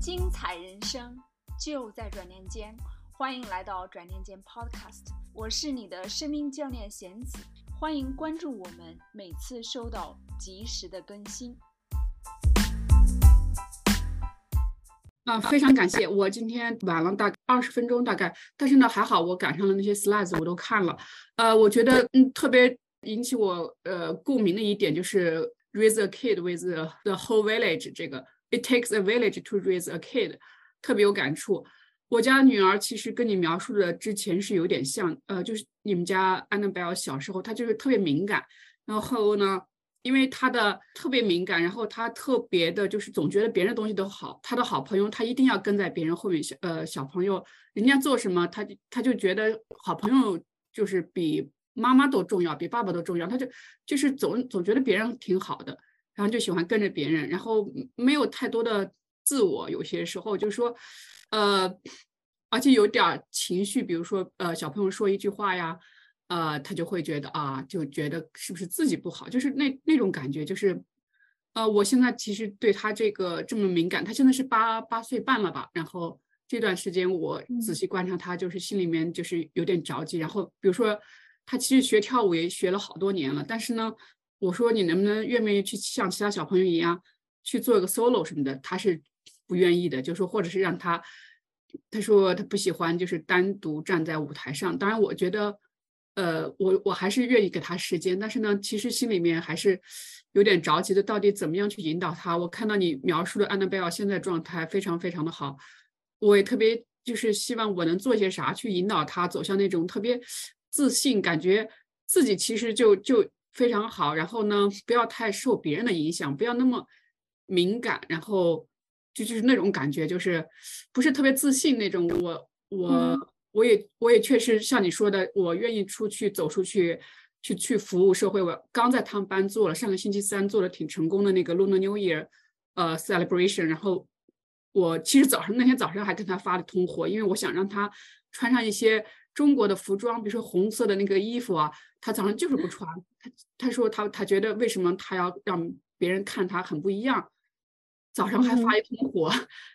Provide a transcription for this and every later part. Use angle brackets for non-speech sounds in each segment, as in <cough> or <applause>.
精彩人生就在转念间，欢迎来到转念间 Podcast，我是你的生命教练贤子，欢迎关注我们，每次收到及时的更新。啊，非常感谢！我今天晚了大概二十分钟，大概，但是呢还好，我赶上了那些 slides，我都看了。呃，我觉得嗯特别引起我呃共鸣的一点就是 raise a kid with the whole village 这个 it takes a village to raise a kid，特别有感触。我家女儿其实跟你描述的之前是有点像，呃，就是你们家 Annabelle 小时候，她就是特别敏感，然后呢。因为她的特别敏感，然后她特别的，就是总觉得别人东西都好。她的好朋友，她一定要跟在别人后面。小呃小朋友，人家做什么，她她就觉得好朋友就是比妈妈都重要，比爸爸都重要。她就就是总总觉得别人挺好的，然后就喜欢跟着别人，然后没有太多的自我。有些时候就是说，呃，而且有点情绪，比如说呃小朋友说一句话呀。呃，他就会觉得啊，就觉得是不是自己不好，就是那那种感觉，就是，呃，我现在其实对他这个这么敏感，他现在是八八岁半了吧，然后这段时间我仔细观察他，就是心里面就是有点着急，然后比如说他其实学跳舞也学了好多年了，但是呢，我说你能不能愿不愿意去像其他小朋友一样去做一个 solo 什么的，他是不愿意的，就说或者是让他，他说他不喜欢就是单独站在舞台上，当然我觉得。呃，我我还是愿意给他时间，但是呢，其实心里面还是有点着急的。到底怎么样去引导他？我看到你描述的安娜贝尔现在状态非常非常的好，我也特别就是希望我能做些啥去引导他走向那种特别自信，感觉自己其实就就非常好。然后呢，不要太受别人的影响，不要那么敏感，然后就就是那种感觉，就是不是特别自信那种。我我。我也我也确实像你说的，我愿意出去走出去，去去服务社会。我刚在他们班做了，上个星期三做的挺成功的那个 Lunar New Year，呃，celebration。然后我其实早上那天早上还跟他发了通货，因为我想让他穿上一些中国的服装，比如说红色的那个衣服啊。他早上就是不穿，他他说他他觉得为什么他要让别人看他很不一样？早上还发一通火，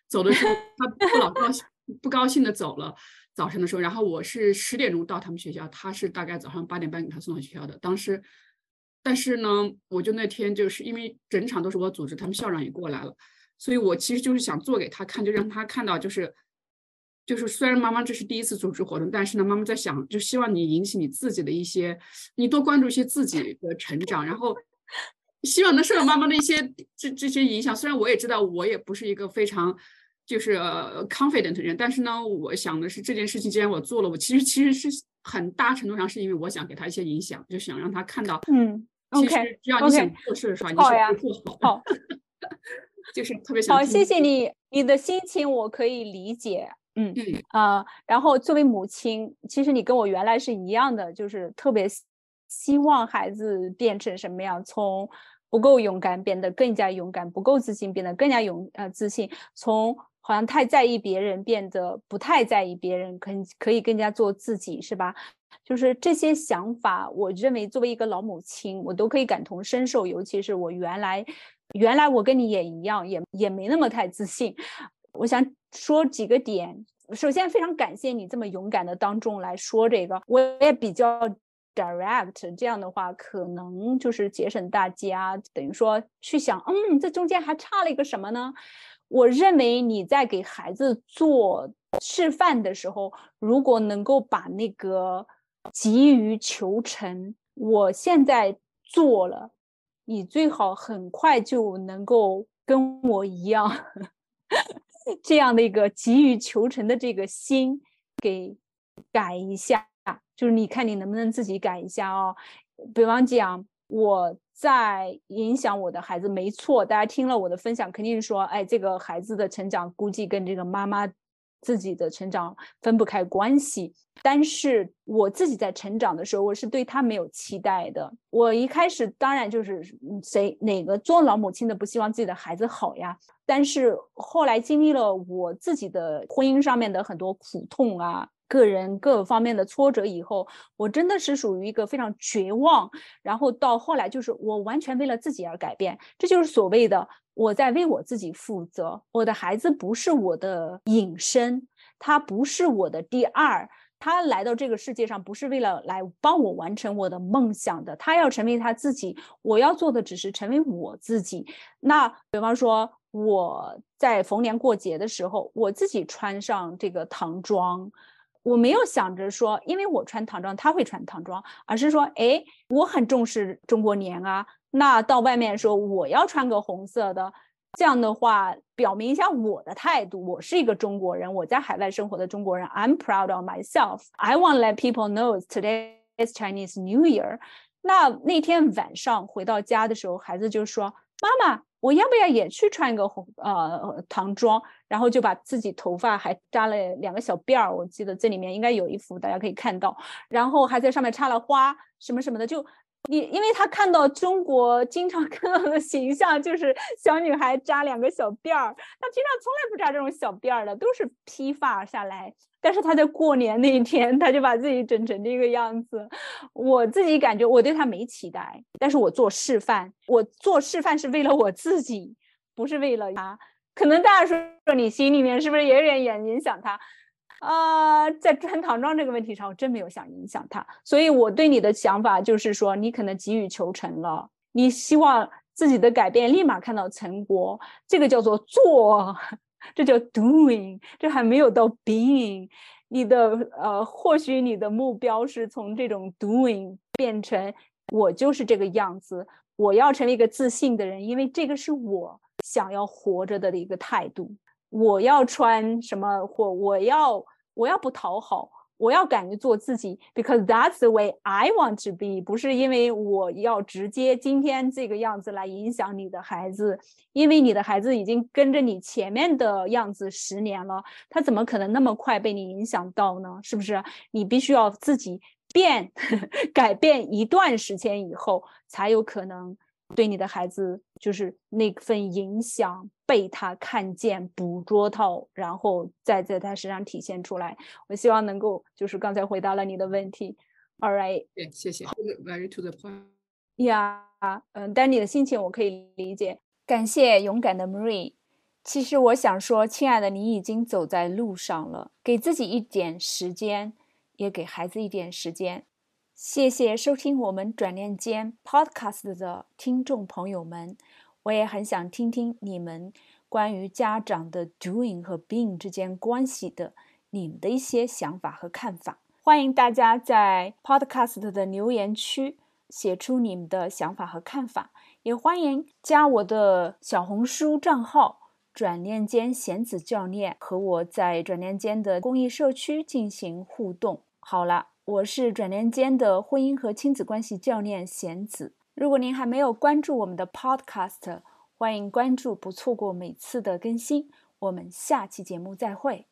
走的时候他不老高兴，不高兴的走了。早晨的时候，然后我是十点钟到他们学校，他是大概早上八点半给他送到学校的。当时，但是呢，我就那天就是因为整场都是我组织，他们校长也过来了，所以我其实就是想做给他看，就让他看到，就是就是虽然妈妈这是第一次组织活动，但是呢，妈妈在想，就希望你引起你自己的一些，你多关注一些自己的成长，然后希望能受到妈妈的一些这这些影响。虽然我也知道，我也不是一个非常。就是 confident 的人，但是呢，我想的是这件事情既然我做了，我其实其实是很大程度上是因为我想给他一些影响，就想让他看到，嗯，OK，只要你想做事的时候，你是做好，<laughs> 就是特别想。好，谢谢你，你的心情我可以理解，嗯嗯啊，然后作为母亲，其实你跟我原来是一样的，就是特别希望孩子变成什么样，从不够勇敢变得更加勇敢，不够自信变得更加勇呃自信，从。好像太在意别人，变得不太在意别人，可可以更加做自己，是吧？就是这些想法，我认为作为一个老母亲，我都可以感同身受。尤其是我原来，原来我跟你也一样，也也没那么太自信。我想说几个点。首先，非常感谢你这么勇敢的当众来说这个，我也比较 direct，这样的话可能就是节省大家等于说去想，嗯，这中间还差了一个什么呢？我认为你在给孩子做示范的时候，如果能够把那个急于求成，我现在做了，你最好很快就能够跟我一样，这样的一个急于求成的这个心给改一下，就是你看你能不能自己改一下哦。比方讲，我。在影响我的孩子，没错。大家听了我的分享，肯定说，哎，这个孩子的成长估计跟这个妈妈自己的成长分不开关系。但是我自己在成长的时候，我是对他没有期待的。我一开始当然就是谁哪个做老母亲的不希望自己的孩子好呀？但是后来经历了我自己的婚姻上面的很多苦痛啊，个人各方面的挫折以后，我真的是属于一个非常绝望，然后到后来就是我完全为了自己而改变，这就是所谓的我在为我自己负责。我的孩子不是我的隐身，他不是我的第二。他来到这个世界上不是为了来帮我完成我的梦想的，他要成为他自己。我要做的只是成为我自己。那比方说，我在逢年过节的时候，我自己穿上这个唐装，我没有想着说，因为我穿唐装，他会穿唐装，而是说，哎，我很重视中国年啊。那到外面说，我要穿个红色的。这样的话，表明一下我的态度。我是一个中国人，我在海外生活的中国人。I'm proud of myself. I want let people know today is Chinese New Year. 那那天晚上回到家的时候，孩子就说：“妈妈，我要不要也去穿一个红呃唐装？”然后就把自己头发还扎了两个小辫儿。我记得这里面应该有一幅，大家可以看到。然后还在上面插了花，什么什么的，就。你因为他看到中国经常 <laughs> 看到的形象就是小女孩扎两个小辫儿，他平常从来不扎这种小辫儿的，都是披发下来。但是他在过年那一天，他就把自己整成这个样子。我自己感觉我对他没期待，但是我做示范，我做示范是为了我自己，不是为了他。可能大家说说你心里面是不是也有点影影响他？啊，在穿唐装这个问题上，我真没有想影响他，所以我对你的想法就是说，你可能急于求成了，你希望自己的改变立马看到成果，这个叫做做，这叫 doing，这还没有到 being。你的呃，或许你的目标是从这种 doing 变成我就是这个样子，我要成为一个自信的人，因为这个是我想要活着的一个态度。我要穿什么？或我要我要不讨好，我要敢于做自己，because that's the way I want to be。不是因为我要直接今天这个样子来影响你的孩子，因为你的孩子已经跟着你前面的样子十年了，他怎么可能那么快被你影响到呢？是不是？你必须要自己变，<laughs> 改变一段时间以后，才有可能。对你的孩子，就是那份影响被他看见、捕捉到，然后再在他身上体现出来。我希望能够，就是刚才回答了你的问题。All right，对，谢谢。Very to the point。呀，嗯，但你的心情我可以理解。感谢勇敢的 Marie。其实我想说，亲爱的，你已经走在路上了。给自己一点时间，也给孩子一点时间。谢谢收听我们转念间 Podcast 的听众朋友们，我也很想听听你们关于家长的 doing 和 being 之间关系的你们的一些想法和看法。欢迎大家在 Podcast 的留言区写出你们的想法和看法，也欢迎加我的小红书账号“转念间贤子教练”和我在转念间的公益社区进行互动。好了。我是转念间的婚姻和亲子关系教练贤子。如果您还没有关注我们的 Podcast，欢迎关注，不错过每次的更新。我们下期节目再会。